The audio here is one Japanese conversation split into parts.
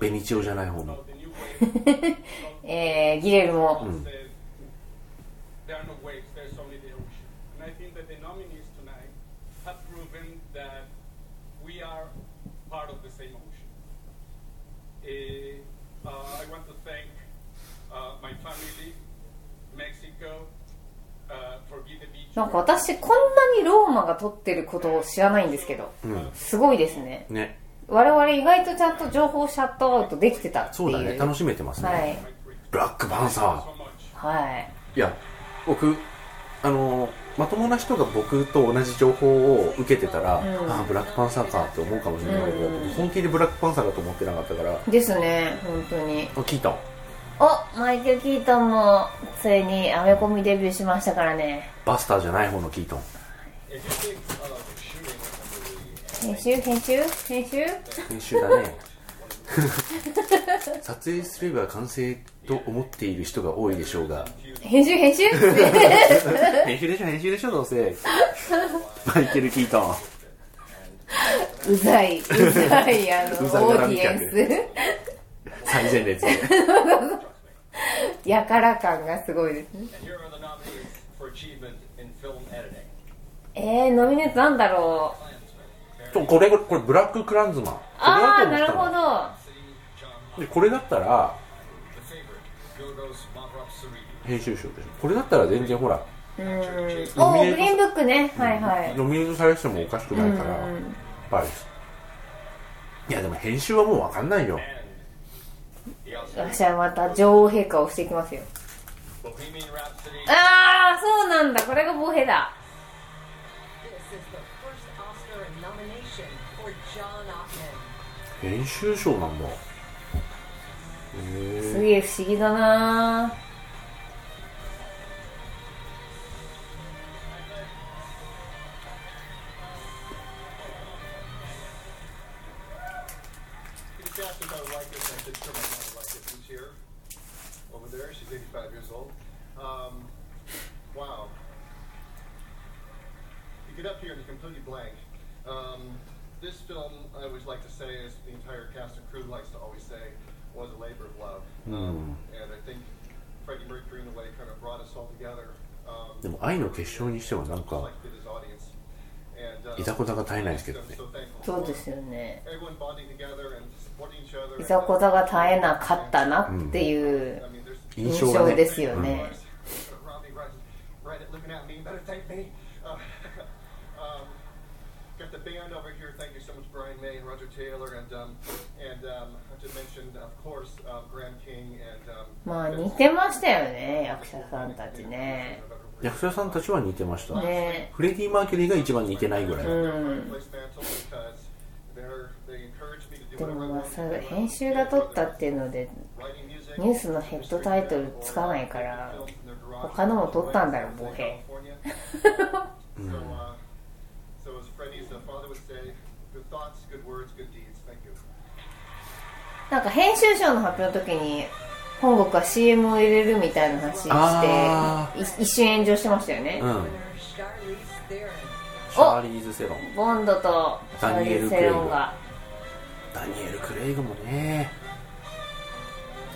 ベニチオじゃない方の。え、ギレルも、うん、go なんか私こんなにローマが撮ってることを知らないんですけど、すごいですね。ね。我々意外とちゃんと情報シャットアウトできてたっていう。そうだね。楽しめてますね、はい。ブラックパンサー.はい。いや僕あのまともな人が僕と同じ情報を受けてたら、ああブラックパンサーかって思うかもしれないけど、本気でブラックパンサーだと思ってなかったから。あですね本当に。聞いた。おマイケル・キートンもついにアメコミデビューしましたからね。バスターじゃない方のキートン。uh, 編集？編集？編集？編集だね。撮影すれば完成と思っている人が多いでしょうが。編集？編集？編集でしょ編集でしょどうせ。マイケル・キートン。うざい。うざい。あのオーディエンス。最前列で やから感がすごいですね.えー、ノミネートなんだろう。これこれブラック・クランズマン。ああなるほど。でこれだったら.編集賞でしょ。これだったら全然ほらうん。おグリーンブックね。はいはい。ノミネートされてもおかしくないから、バリスいやでも編集はもう分かんないよ私はまた女王陛下をしていきますよ。ああそうなんだ。これがボヘだ。編集賞なんだすげえ不思議だな。85 years old. Um, wow. You get up here and you're completely blank. Um, this film, I always like to say, as the entire cast and crew likes to always say, was a labor of love. Um, and I think Freddie Mercury, in a way, kind of brought us all together. Um, でも愛の結晶にしてはなんか uh, いざこざが絶えないですけどねそうですよね.いざこざが絶えなかったなっていう mean, there's 印象,、ですよね、まあ似てましたよね役者さんたちね。役者さんたちは似てました、ね、フレディ・マーキュリーが一番似てないぐらい、うでもまあ、編集が撮ったっていうのでニュースのヘッドタイトルつかないから他のも撮ったんだろボヘ uh, uh. なんか編集賞の発表の時に本国は CM を入れるみたいな話あしてい一瞬炎上してましたよね、うん.シャーリーズ・セロン。ボンドとシャーリーズ・セロンが。ダニエル・クレイグもね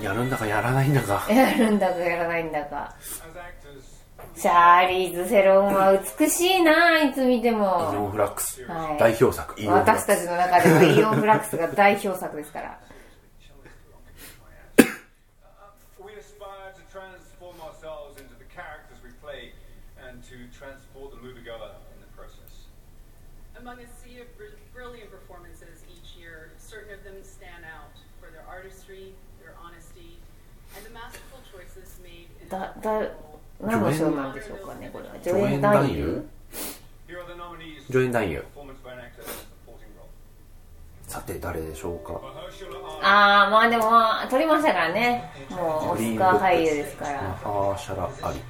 やるんだかやらないんだか。やるんだかやらないんだか。チャーリーズ・セロンは美しいな、いつ見ても。イオン・フラックス、は、代表作イオンフ私たちの中でもイオン・フラックスが代表作ですから。Among a sea of brilliant だだ何の賞なんでしょうかねこれは。助演男優,演優。男優さて誰でしょうか？ああまあでも取りましたからね。もうオスカー俳優ですから。マシャラアリ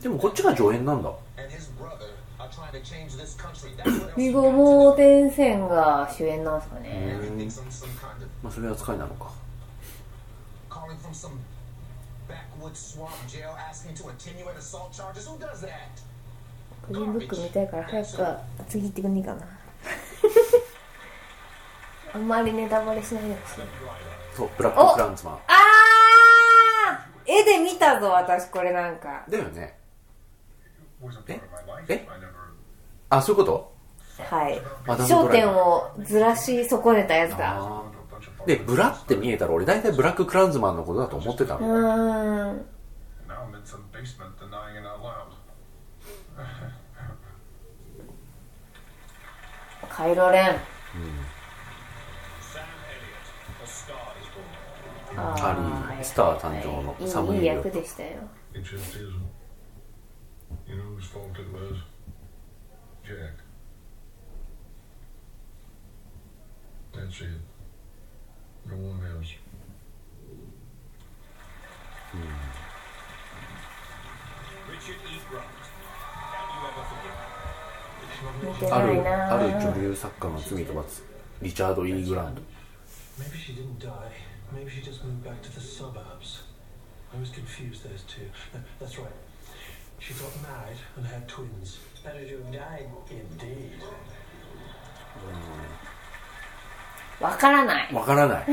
でもこっちが助演なんだ。ビゴボーテンセンが主演なんですかね。まあそれ扱いなのか。calling from some backwoods swamp jail asking to attenuate assault charges? Who does that? グリーンブック見たいから早く次行ってくんねえかな。あんまりネタバレしないやつ。そうブラック・フランツマン。あー!絵で見たぞ私これなんか。だよね。え？え？あそういうこと？はい。焦点をずらし損ねたやつだ。で、ブラって見えたら俺大体ブラッククランズマンのことだと思ってたの。カイロレン。あり、スター誕生のサ。いいでしたよ。No one else. Richard E. Grant. Can you ever forgive him? 見てあないるあるな女流作家の罪と罰リチャード・イーグランド Maybe she didn't die. Maybe she just moved back to the suburbs. I was confused those two. No, that's right. She got married and had twins. Better to have died, indeed. わからない。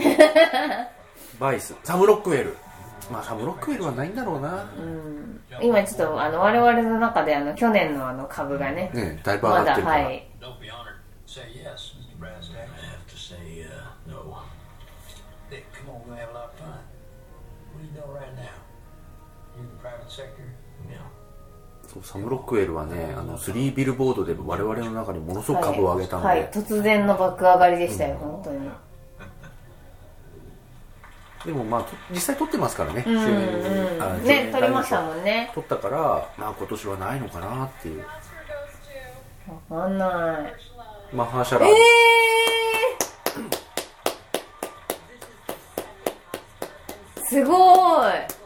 バイス。サム・ロックウェル。まあサム・ロックウェルはないんだろうな、今ちょっとあの我々の中であの去年の,あの株がね,ねだいぶ上がっはい。そうサム・ロックウェルはねあの3ビルボードで我々の中にものすごく株を上げたので、はい、はい突然の爆上がりでしたよ、本当に。でもまあと実際撮ってますからね、うんね撮りましたもんね。撮ったからまあ今年はないのかなっていう。わかんない.マハーシャラえー、すごい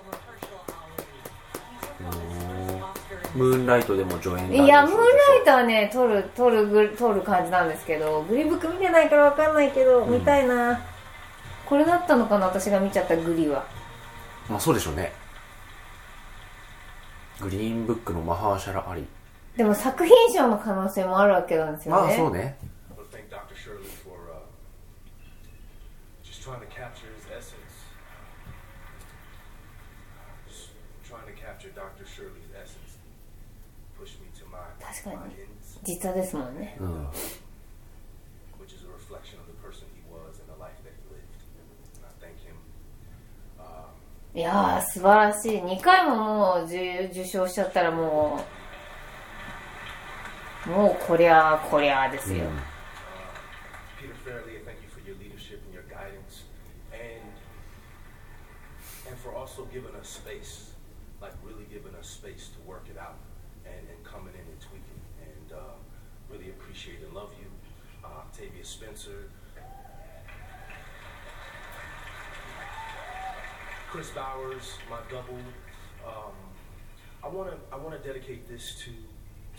ムーンライトでも助演いや、ムーンライトトはね、撮る、撮るぐ、撮る感じなんですけど、グリブック見てないからわかんないけど、見たいな。これだったのかな、私が見ちゃったグリは。まあそうでしょうねグリーンブックのマハーシャラ・アリでも作品賞の可能性もあるわけなんですよね。まあそうね I want to thank Dr. Shirley for uh, just trying to capture his essence. Just trying to capture Dr. Shirley's essence. Push me to my, 確かに実はですもんね、いやー素晴らしい2回ももう受,賞しちゃったらもうもうこりゃこりゃですよ、Chris Bowers, my double. Um, I want to I want to dedicate this to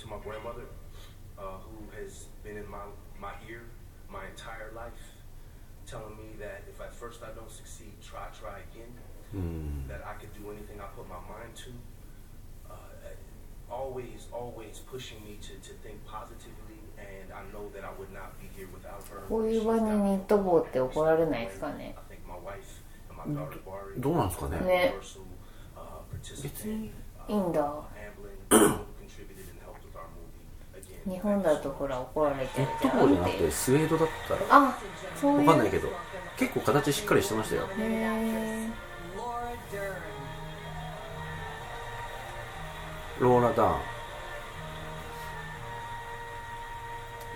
to my grandmother, uh, who has been in my my ear my entire life, telling me that if at first I don't succeed, try try again. That I could do anything I put my mind to. Uh, always always pushing me to to think positively, and I know that I would not be here without her. こういう場にニット帽って怒られないですかね どうなんですかね。ね。uh, 別にいいんだ。uh, 日本だとほら怒られちゃうニット帽じゃなくてスウェードだったらあそういう。わかんないけど結構形しっかりしてましたよ。へー。Laura Dern. ローラ・ダーン。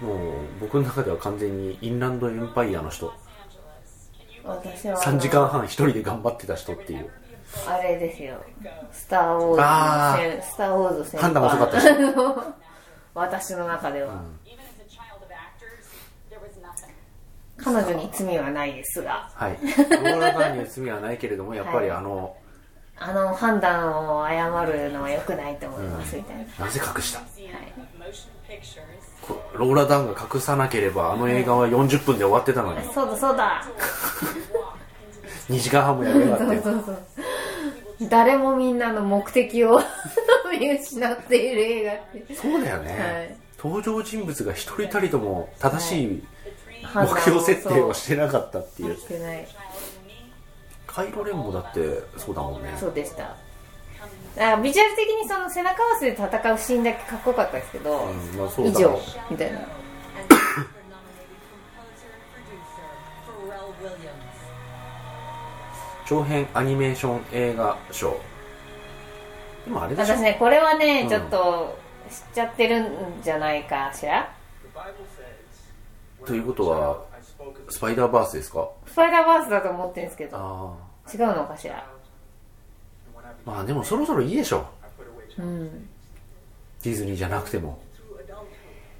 もう僕の中では完全にインランドエンパイアの人 Los Angeles. Can you 私は。あ3の時間半一人で頑張ってた人っていう。あれですよ。スター・ウォあーーズの先スター・ウォーズ判断遅かった 私の中では、was nothing. 彼女に罪はないですが。はい。ローラ・ダーンには罪はないけれどもやっぱりはいあの、あの判断を誤るのは良くないと思いますみたいな、なぜ隠した？Pictures. こローラ・ダーンが隠さなければあの映画は40分で終わってたのに。そうだそうだ。2時間半もやりやがって。そうそうそう誰もみんなの目的を 見失っている映画って。そうだよね、はい。登場人物が一人たりとも正しい目標設定をしてなかったっていう。してない。カイロレンもだってそうだもんね。そうでしたあビジュアル的にその背中合わせで戦うシーンだけかっこよかったですけど、うんまあそう以上みたいな. 長編アニメーション映画賞。でもあれでしょ？私ねこれはね、うん。ちょっと知っちゃってるんじゃないかしら？ということはスパイダーバースですか？スパイダーバースだと思ってるんですけど。あ違うのかしら and when I あまあでもそろそろいいでしょ。うん。ディズニーじゃなくても。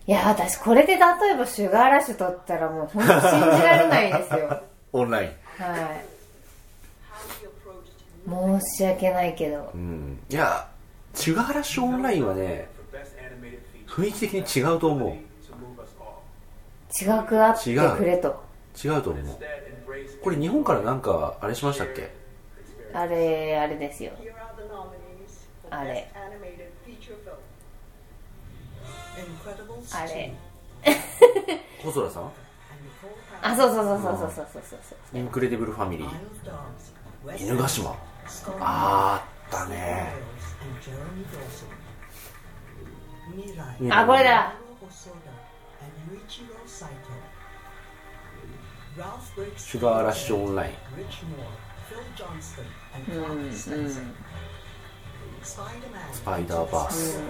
いや私これで例えばシュガーラッシュ取ったらもう本当信じられないですよ。オンライン。はい。申し訳ないけど。うん。いやシュガーラッシュオンラインはね雰囲気的に違うと思う.違くあってくれと。違うと思う。これ日本からなんかあれしましたっけ？あれ、あれですよ。あれ。あれ。細田さんあ、そうそうそうそうそうそうそう,そう,そう、インクレディブルファミリー。犬ヶ島。あったね。あ、これだ。シュガーラッシュオンライン。スパイダーバース、う、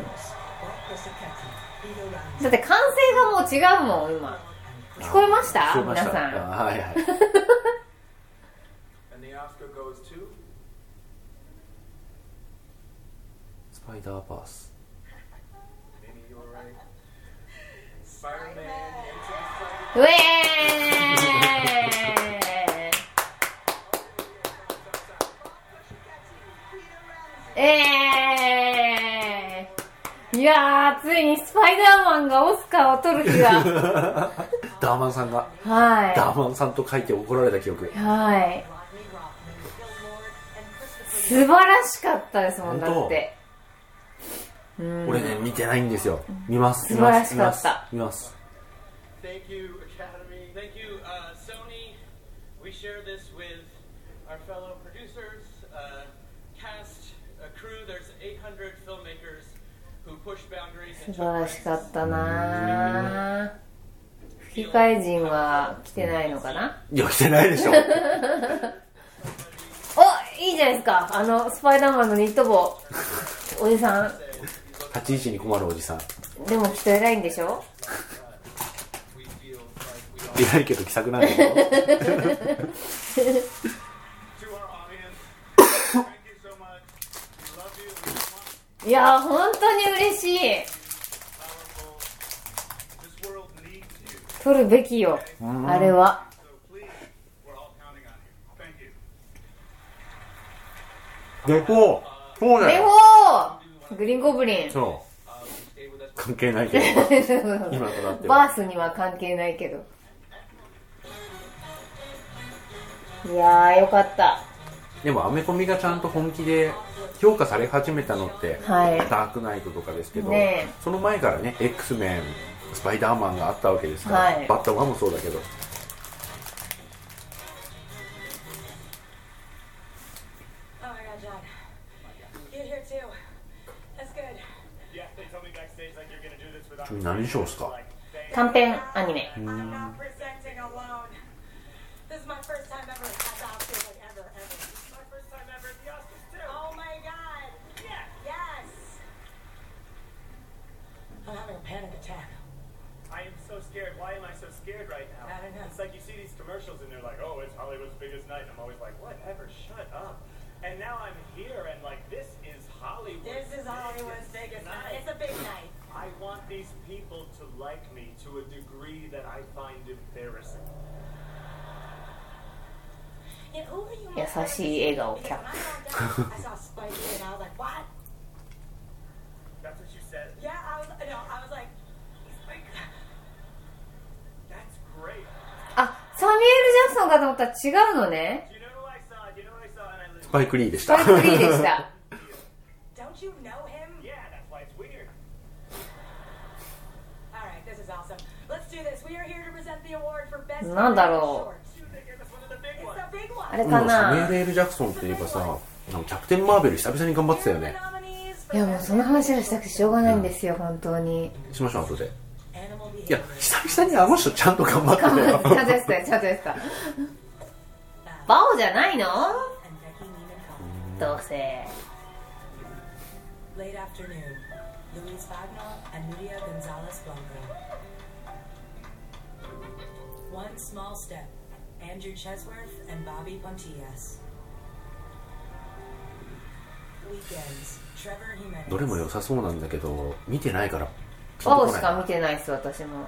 だって歓声がもう違うもん今。聞こえました,皆さん。スパイダーバース。ウェーンえー。えーいやーついにスパイダーマンがオスカーを取る日が。ダーマンさんが。はダーマンさんと書いて怒られた記憶。いはい。素晴らしかったですもんだって。うん。俺ね見てないんですよ。見ます。素晴らしかった。見ます。Thank you, Academy. Thank you, uh, Sony. We share this with our fellow producers, uh, cast, a crew. There's 800 filmmakers who push boundaries 素晴らし.かったな。ー吹き替え陣は来てないのかな？いや来てないでしょ。おいいじゃないですか。あのスパイダーマンのニット帽。おじさん。立ち位置に困るおじさん。でもきっと偉いんでしょ？偉いけど気さくなんだけ ど To our audience, thank you so much. We love you. We want いやー本当に嬉しい.取るべきよあれは。うそうだレよゴー。グリーンゴブリン。そう。uh. 関係ないけど。今となってバはースには関係ないけど。いやーよかった。でもアメコミがちゃんと本気で評価され始めたのって、ダークナイトとかですけど、その前からね X メンスパイダーマンがあったわけですから、バッタマンもそうだけど。ちょ何でしょうすか？短編アニメ。scared right now? I don't know. It's like you see these commercials and they're like, oh, it's Hollywood's biggest night. And I'm always like, whatever, shut up. And now I'm here and like, this is Hollywood. This is Hollywood's biggest night. It's a big night. I want these people to like me to a degree that I find embarrassing. Yeah, who are you 優しい笑顔キャッ When かと思ったら違うのね。スパイクリーでした。スパイクリーでした。なんだろう。あれかな。サミレール・ジャクソンっていうかさ、キャプテン・マーベル久々に頑張ってたよね。いやもうその話はしたくてしょうがないんですよ、うん、本当に。しましょう、後で。や久々にあの人ちゃんと頑張ったんとやバオじゃないの？どどれも良さそうなんだけど見てないから。バオしか見てないです私も.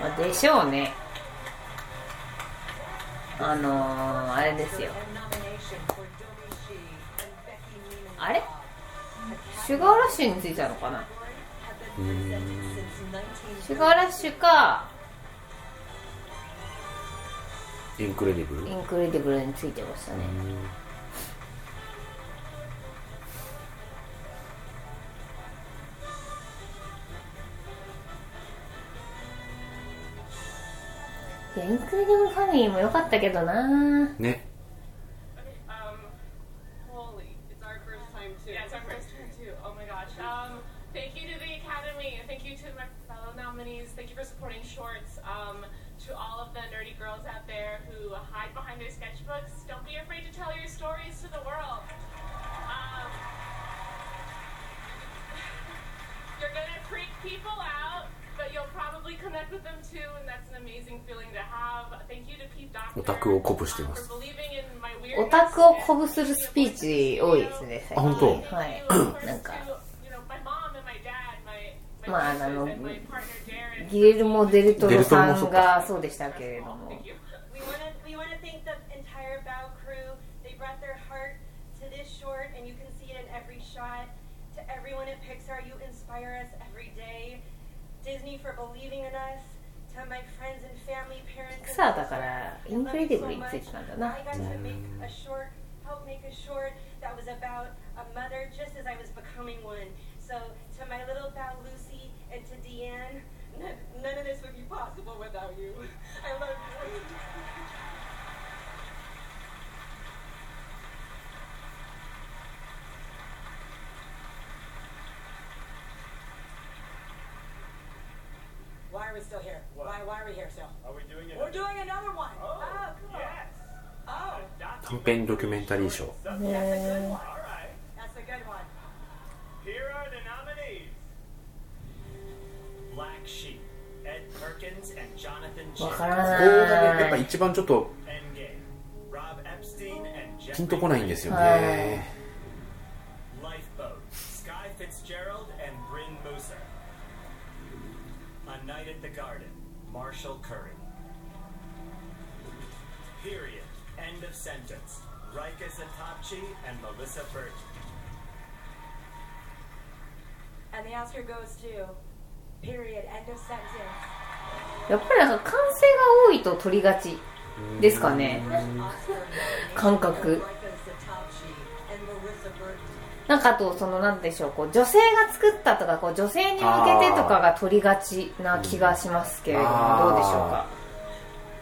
まあでしょうね。あのー、あれですよ。あれ？シュガーラッシュについたのかな？シュガーラッシュかインクレディブルインクレディブルについてましたねインクレディブルファミリーも良かったけどなねオタクを鼓舞してます。オタクを鼓舞するスピーチ多いですね、本当。まあ、あの、ギエルモ・デルトロさんがそうでしたけれども。Disney for believing in us. To my friends and family, parents. ピクサーだからインクレディブルについてなんだな I got to make a short, help make a short that was about a mother just as I was becoming one. So to my little Bow Lucy and to Deanne, we still here? Why, why are we here still? Are we doing it? We're doing another one. Ah, Oh, cool. Yes. Oh, 短編ドキュメンタリー賞 that's a good one. All right. That's a good one. Here are the nominees. Black Sheep, Ed Perkins and Jonathan わ J. からここがねやっぱ一番ちょっと Endgame, Rob Epstein and ピンとこないんですよはね At the Garden, Marshall Curry. Period. End of sentence. Rika Zatapchi and Melissa Burton. And the Oscar goes to. Period. End of sentence. やっぱりなんか歓声が多いと取りがちですかね感覚なんかあとそのなんでしょうこう女性が作ったとかこう女性に向けてとかが取りがちな気がしますけれどもどうでしょうか？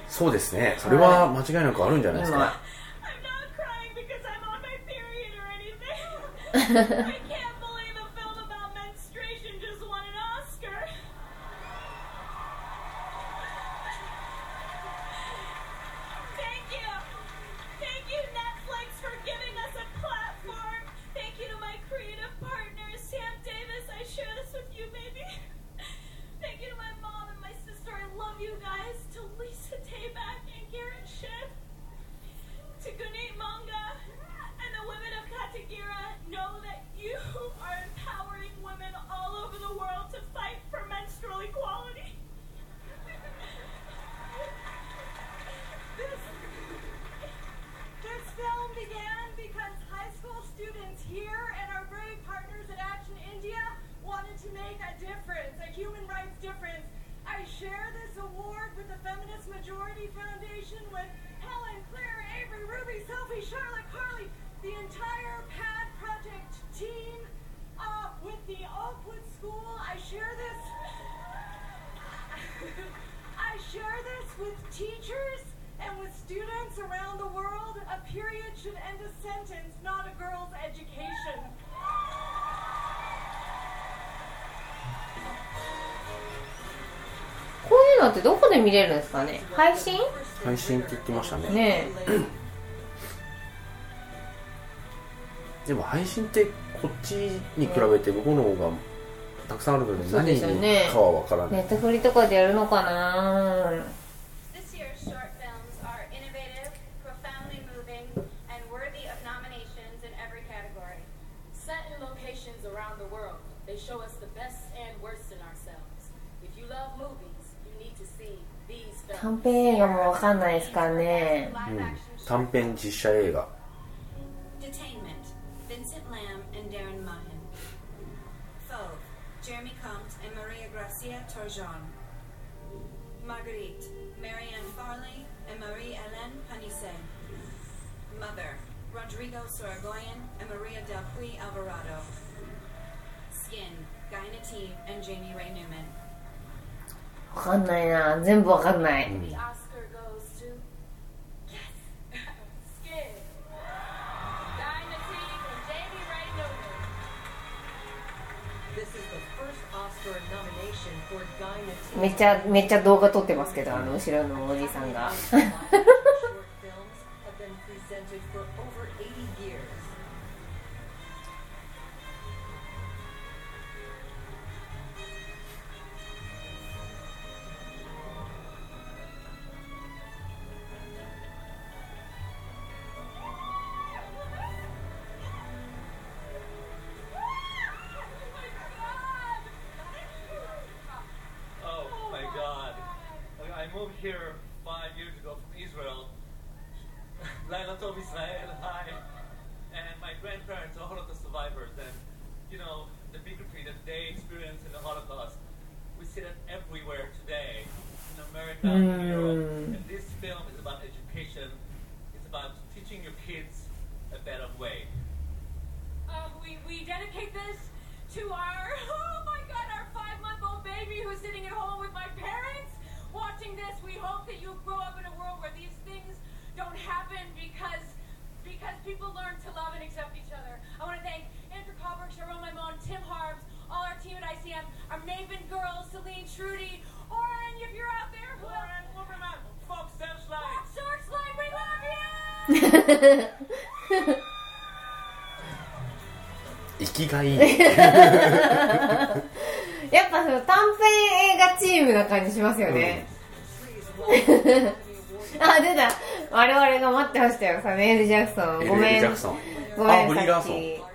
そうですね。それは間違いなくあるんじゃないですか、I'm not Award with the Feminist Majority Foundation with Helen, Claire, Avery, Ruby, Sophie, Charlotte, Carly, the entire PAD Project team uh, with the Oakwood School. I share this. I share this with teachers and with students around the world. A period should end a sentence, not a girl's education. いうのってどこで見れるんですかね？配信？配信って言ってましたね。ね でも配信ってこっちに比べて向こうの方がたくさんあるので何かは分からない。ネットフリとかでやるのかな This year's short films are innovative, profoundly moving, and worthy of nominations in every category. Set in locations around the world, they show us the best and worst in ourselves. If you love movies, you need to see these 短 films. 編映画もわかんないですかねうん短編実写映画 Detainment, Vincent Lamb and Darren Mahin. Fauve, Jeremy Comte and Maria Gracia Torjon. Marguerite, Marianne Farley and Marie-Hélène Panisse. Mother, Rodrigo Sorogoyen and Maria Del Puy Alvarado. Skin, Guy Nativ and Jamie Ray Newman. 分かんないな。全部分かんない、めっちゃめっちゃ動画撮ってますけどあの後ろのおじさんが。moved here five years ago from Israel. Laila Tov Israel, hi. And my grandparents are Holocaust survivors, and you know the bigotry that they experienced in the Holocaust. We see that everywhere today in America, in Europe. And this film is about education. It's about teaching your kids a better way. Uh, we, we dedicate this to our, oh my god, our five month old baby who's sitting at home with my parents watching this. We hope that you grow up in a world where these things don't happen because because people learn to love and accept each other. I want to thank Andrew Koberg, Sharon Maimon, Tim Harbs, all our team at ICM, our Maven girls, Celine Trudy, Oren, if you're out there, who Oren, Wolverman, Fox Searchlight. Fox Searchlight, we love you! 生きがいいやっぱその短編映画チームな感じしますよね、 あ出た。我々が待ってましたよ。サミュエル・ジャクソン。ごめん。ごめんあブリーラーソン。さっき。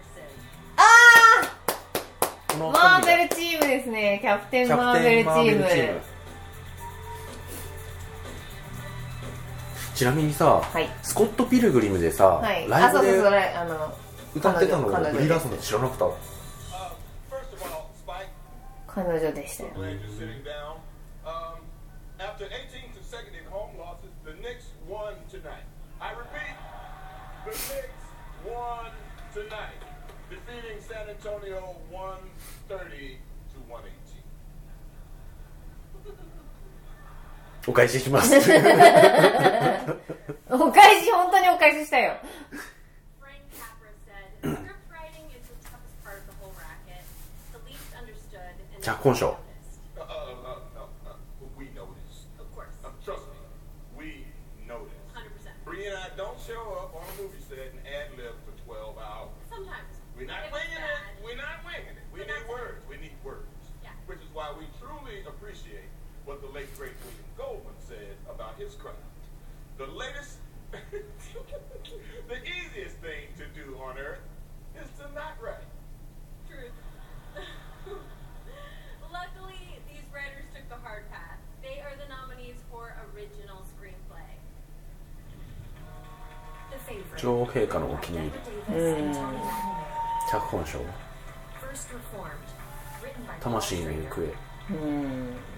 このマーベルチームですね。キャプテンキャマーベルチプテンマームルチーム。ちなみにさ、スコット・ピルグリムでさ、はい。ライブであそうそうそうライあの歌ってたの彼女ブリーラーソンって知らなくた。彼女でしたよ。Glad you're tonight. I repeat, the Knicks won tonight, defeating San Antonio 130 to 118. お返ししますお返し本当にお返ししたよ Frank Capra said, his craft. The latest, the easiest thing to do on earth is to not write. Truth. Luckily, these writers took the hard path. They are the nominees for original screenplay. The favorite. 女王陛下のお気に入り Davis and Tony Magnum. 脚本賞 First Reformed. Written by 魂の Paul 行 Schrader. 方 Green Book.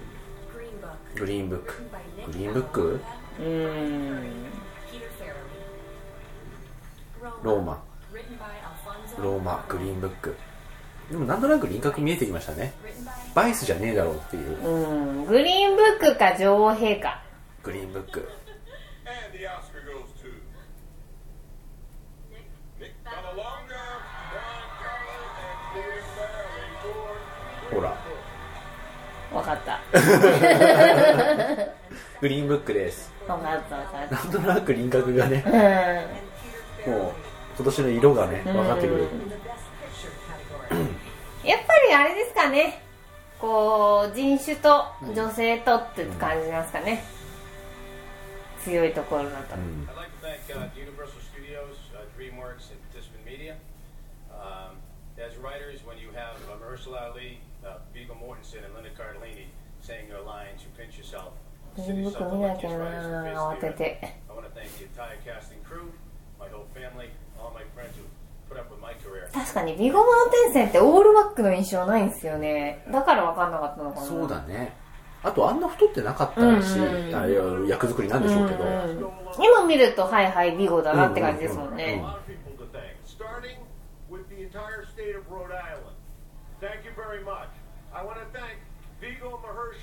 グリーンブック。グリーンブック？Peter Farrelly. ローマ。ローマグリーンブック。でもなんとなく輪郭見えてきましたね。バイスじゃねえだろうっていう。うん。グリーンブックか女王陛下。グリーンブック グリーンブックです。なんとなく輪郭がね、もう今年の色がね分かってくる、やっぱりあれですかね。こう人種と女性とって感じますかね、強いところ、Viggo Mortensen, and Linda Cardellini saying their lines, you pinch yourself. グリーンブック見なきゃな慌てて I want to thank the entire cast and crew, my whole family, all my friends who put up with my career. 確かにビゴマウンテン線ってオールバックの印象ないんですよねだから分かんなかったのかなそうだねあとあんな太ってなかったし、うんうんあれは役作りなんでしょうけど、うんうん今見るとはいはいビゴだなって感じですもんね、people to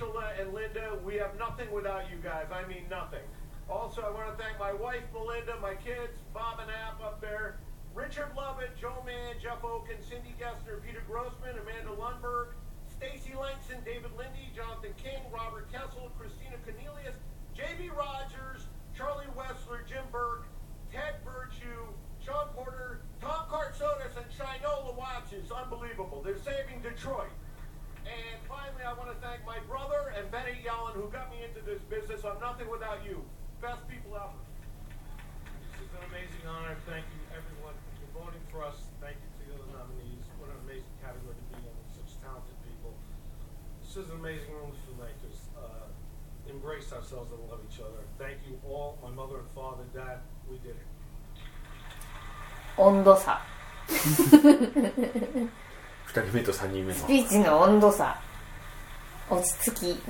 Mahershala, and Linda. We have nothing without you guys. I mean nothing. Also, I want to thank my wife, Melinda, my kids, Bob and App up there, Richard Lovett, Joe Mann, Jeff Oaken, Cindy Gessner, Peter Grossman, Amanda Lundberg, Stacy Langston, David Lindy, Jonathan King, Robert Kessel, Christina Cornelius, J.B. Rogers, Charlie Wessler, Jim Burke, Ted Virtue, Sean Porter, Tom Kartsotis, and Shinola Watches. Unbelievable. They're saving Detroit. Yellen, who got me into this business. I'm nothing without you. Best people ever. This is an amazing honor. Thank you, everyone, for voting for us. Thank you to the other nominees. What an amazing category to be in with such talented people. This is an amazing room for filmmakers. Uh, embrace ourselves and love each other. Thank you all, my mother and father, dad. We did it. 温度差2人目と3人目のスピーチの温度差落ち着き、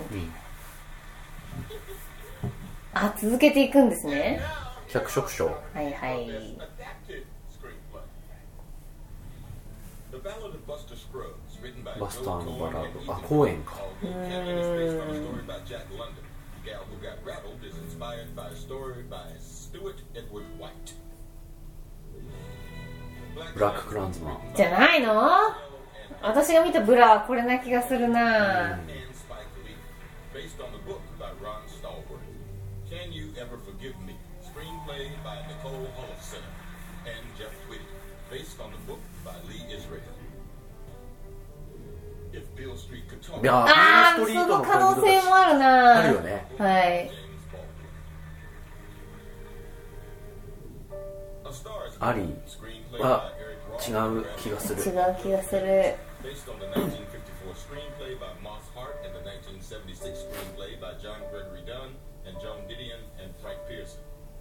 あ続けていくんですね。脚色賞はいはい。バスターのバラード。あ公園か。ブラッククランズマン。じゃないの？私が見たブラはこれな気がするな。う Can You Ever Forgive Me? Screenplay by Nicole Holofcener and Jeff Tweedy, based on the book by Lee Israel. If Bill Street could talk, いやあーその可能性もあるなあるよねはい A Star is アリ Born, ー screenplay は by Eric Roth 違う気がする違う気がする based on the 1954 screenplay by Moss Hart and the 1976 screenplay by John Gregory Dunn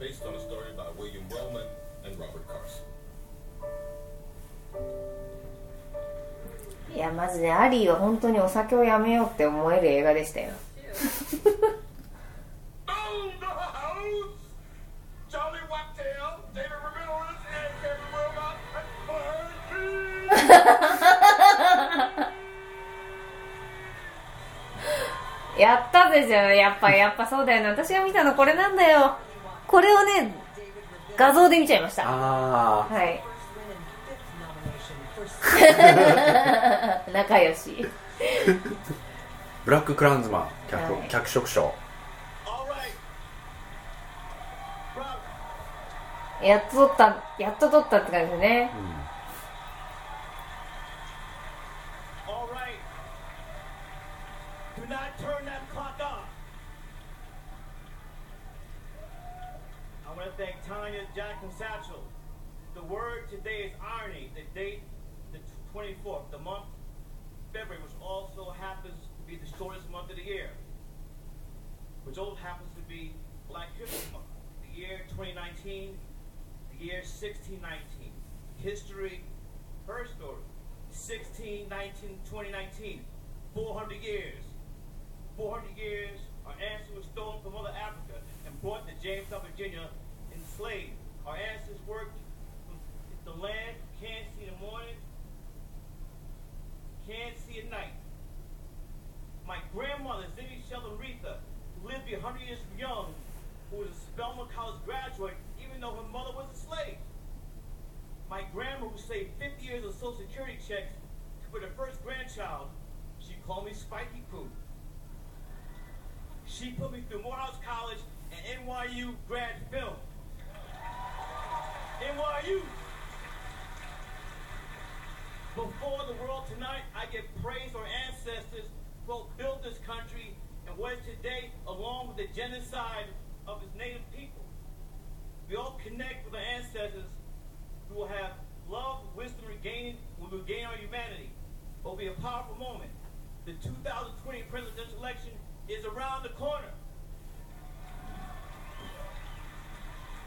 based on a story by William Wellman いやマジでアリーは本当にお酒をやめようって思える映画でしたよ。やったでしょやっぱやっぱそうだよね。私が見たのこれなんだよ。これをね画像で見ちゃいました。ああはい。仲良し。ブラッククランズマン脚,、はい。脚色賞.やっと撮ったやっと撮ったって感じですね。All Tanya Jackson Satchel. The word today is irony. The date, the 24th, the month, February, which also happens to be the shortest month of the year, which also happens to be Black History Month. The year 2019, the year 1619. History, her story. 16, 19, 2019. 400 years. 400 years, our ancestors were stolen from Mother Africa and brought to Jamestown, Virginia, enslaved. Our ancestors worked the land, can't see the morning, can't see at night. My grandmother, Ziggy Sheldon Retha, lived to be 100 years young, who was a Spelman College graduate, even though her mother was a slave. My grandma, who saved 50 years of Social Security checks for the first grandchild, she called me Spiky Poo. She put me through Morehouse College and NYU grad film. NYU! Before the world tonight, I give praise our ancestors who build this country and what is today, along with the genocide of its native people. We all connect with our ancestors who will have love, wisdom, regaining, will regain our humanity. It will be a powerful moment. The 2020 presidential election is around the corner.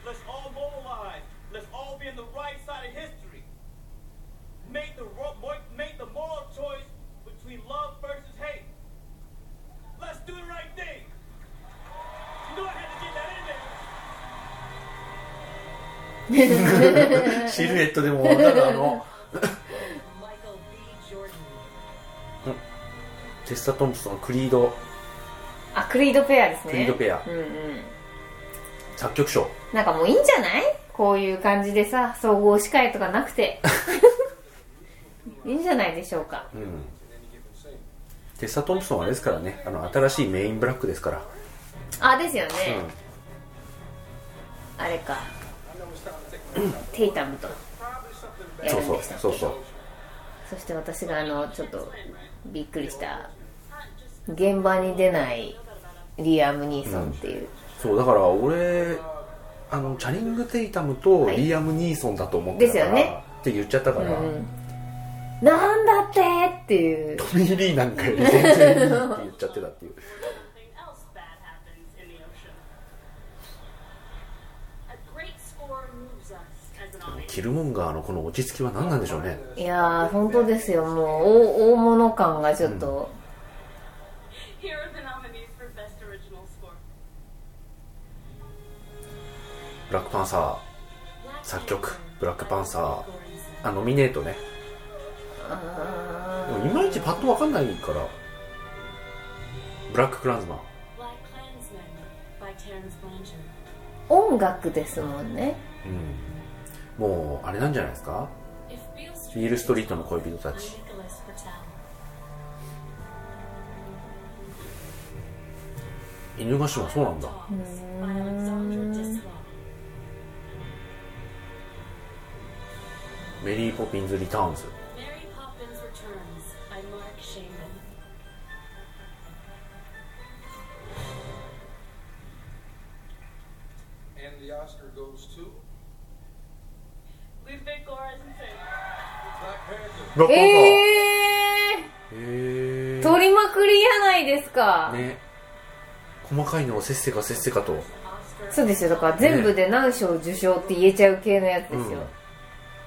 Let's all mobilize. Let's all be on the right side of history. Make the make the moral choice between love versus hate. Let's do the right thing. You know I had to get that in there. シルエットでも分かるあのうんテスタ・トンプソンクリードあクリードペアですねクリードペアうんうん作曲賞なんかもういいんじゃないこういう感じでさ総合司会とかなくて。いいんじゃないでしょうか。うん。テスタ・トンプソンはあれですからね。あの新しいメインブラックですから、あですよね、あれか。テイタムと。うん、そうそう。そうそう。そして私があのちょっとびっくりした。現場に出ないリアム・ニーソンっていう、そうだから俺あのチャニング・テイタムとリアム・ニーソンだと思ってたから、ですよね。って言っちゃったから、うん。なんだってっていう。トミー・リーなんかより全然いいって言っちゃってたっていう.キルモンガーのこの落ち着きは何なんでしょうね。いやー本当ですよ。もう大大物感がちょっと、Here are ブラックパンサー作曲ブラックパンサーあノミネートね。でもいまいちパッと分かんないから。ブラッククランズマン.音楽ですもんね。うん。もうあれなんじゃないですか？ビールストリートの恋人たち.犬ヶ島そうなんだメリー・ポピンズ・リターンズ。えへー、取りまくりやないですか、ね。細かいのをせっせかせっせかと。そうですよ。だから全部で何賞受賞って言えちゃう系のやつですよ、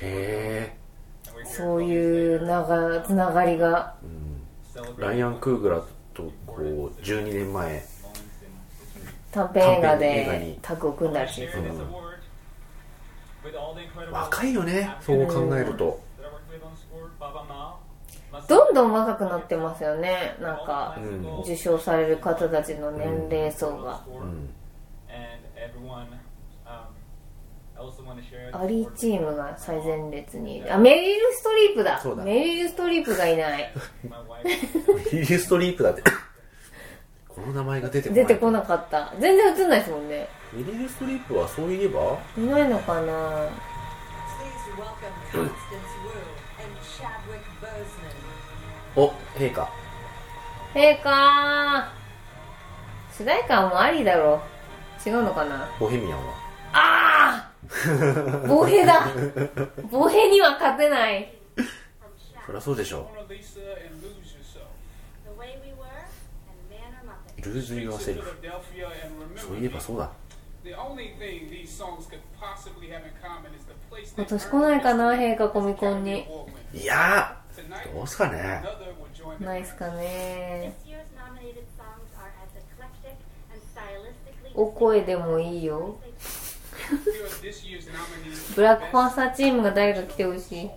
へ here そういう長つながりがえライアン・クーグラとこう12年前。短編映画でタッグを組んだらしいです。ね with all the incredible 若いよねそう考えると。Baba Mao, どんどん若くなってますよね。なんかうん。受賞される方たちの年齢層が、and everyone. Um, I also want to share. アリーチームが最前列にあメリル・ストリープだ。そうだ。メリル・ストリープがいない。ヒルストリープだって。この名前が出てこない。出てこなかった。全然映んないですもんね。メリル・ストリープはそういえば？いないのかな.お陛下。えーかー主題歌もありだろ。う違うのかな。ボヘミアンは。ああ防衛だ。防衛には勝てない。そりゃそうでしょ。うルーズ・ユア・セルフ。そういえばそうだ。今年来ないかな陛下コミコンに。いやどうすかね。ないっすかね。お声でもいいよ。ブラックファンサーチームが誰か来てほしい。